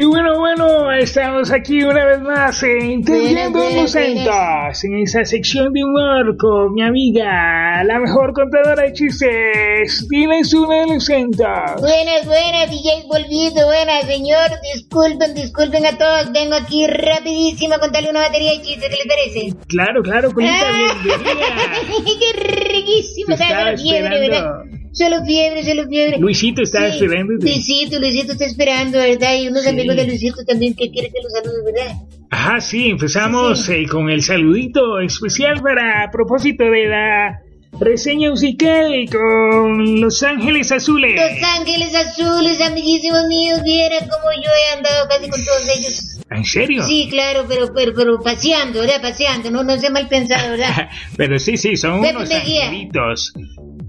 Y bueno, bueno, estamos aquí una vez más en Entendiendo Lucentas, en esa sección de humor con mi amiga, la mejor contadora de chistes. Tienes una Lucenta. Buenas, buenas, DJ Volvito, buenas, señor. Disculpen, disculpen a todos. Vengo aquí rapidísimo a contarle una batería de chistes, ¿qué les parece? Claro, claro, Colita, Ah. bienvenida. ¡Qué riquísimo! Te estaba esperando. Solo fiebre, solo fiebre. Luisito estaba Sí, esperándote. Luisito, Luisito está esperando, ¿verdad? Y unos Sí. amigos de Luisito también que quieren que los salude, ¿verdad? Ajá, sí, empezamos eh, con el saludito especial para a propósito de la reseña musical con Los Ángeles Azules. Los Ángeles Azules, amiguísimos míos, viera cómo yo he andado casi con todos ellos. ¿En serio? Sí, claro, pero, pero, pero paseando, ¿verdad? Paseando, no, no sea mal pensado, ¿verdad? Pero sí, sí, son Pepe unos angelitos.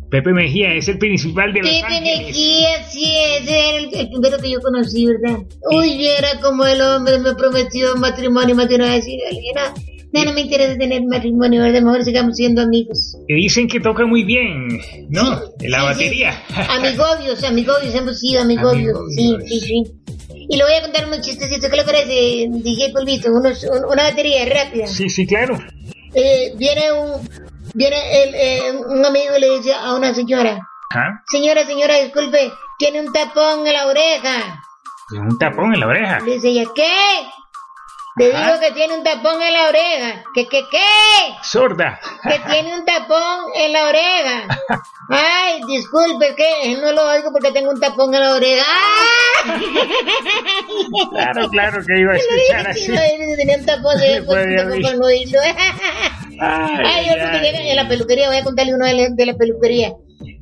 Pepe Mejía es el principal de Los Pepe Ángeles. Mejía, sí, ese era el, el primero que yo conocí, ¿verdad? Uy, viera como el hombre me prometió matrimonio, vez, y dije, no, no, no me interesa tener matrimonio, ¿verdad? Mejor sigamos siendo amigos. Que dicen que toca muy bien, ¿no? En la Sí, batería. sí. Amigobios, amigobios, hemos sido amigobios. Sí, Amigobios. sí, sí. Y le voy a contar unos chistecitos, ¿qué le parece, DJ Polvito? Unos, un- una batería rápida. Sí, sí, claro. Eh, viene un, viene el, eh, un amigo y le dice a una señora, Ajá. señora, señora, disculpe, tiene un tapón en la oreja. Un tapón en la oreja. Le dice ella, ¿qué? Le Ajá. digo que tiene un tapón en la oreja. ¿Qué, qué, qué? Sorda. Que tiene un tapón en la oreja. Ay, disculpe, que no lo oigo porque tengo un tapón en la oreja. ¡Ah! Claro, claro que iba a escuchar así. Tenía un tapón, no Ay, Ay, otro que ay. llega en la peluquería, voy a contarle uno de la, de la peluquería.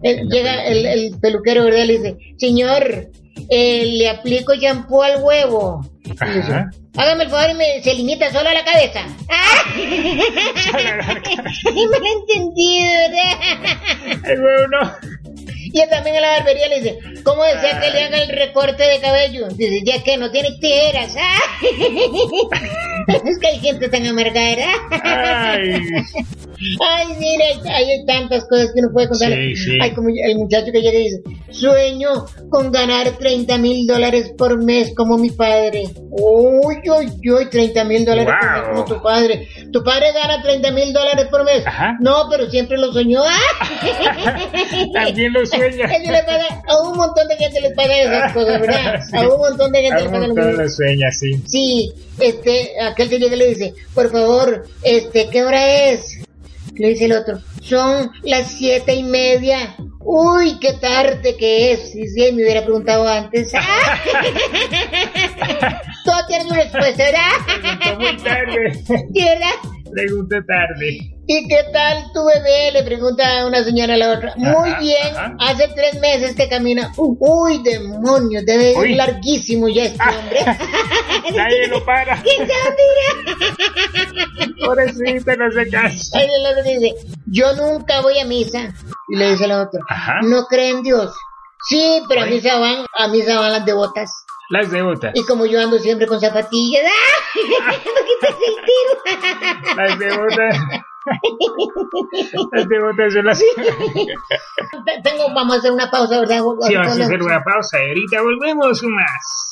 Eh, llega el, el peluquero, ¿verdad? Le dice, señor, eh, le aplico shampoo al huevo. Ajá. Hágame el favor y me, se limita solo a la cabeza. ¡Ah! Malentendido, ¿verdad? El huevo no. Y también en la barbería le dice, ¿cómo desea que le haga el recorte de cabello? Dice, ya que no tiene tijeras. ¡Ah! Es que hay gente tan amargada. Ay. Ay, mira, hay, tantas cosas que uno puede contar. Sí, sí. Hay como el muchacho que llega y dice, sueño con ganar 30 mil dólares por mes como mi padre. Uy, uy, uy, 30 mil dólares por mes como tu padre. ¿Tu padre gana 30 mil dólares por mes? Ajá. No, pero siempre lo soñó. ¡Ah! También lo sueña. Eso le paga, a un montón de gente les paga esas cosas, ¿verdad? Sí. A un montón de gente A un paga lo montón mismo. lo sueña, sí. Sí, este, aquel que llega y le dice, por favor, este, ¿qué hora es? Le dice el otro, son las siete y media. Uy, qué tarde que es. Sí, sí, me hubiera preguntado antes. ¡Ah! Todo tiene su respuesta, ¿verdad? muy tarde. ¿Sí, verdad? Pregunta tarde. ¿Y qué tal tu bebé? Le pregunta una señora a la otra. Muy bien, ajá. hace tres meses que camina. Uy, demonios, debe ir larguísimo ya este hombre. Nadie lo para. ¿Quién sabe? Pobrecita, no se casa. Ahí el otro dice, yo nunca voy a misa. Y le dice el otro, Ajá. no cree en Dios. Sí, pero a misa van, a misa van las devotas. Las devotas. Y como yo ando siempre con zapatillas, ¡ah! No el tiro. Las devotas. Las devotas son las. Tengo, vamos a hacer una pausa, ¿verdad? Sí, vamos a hacer una pausa y ahorita volvemos más.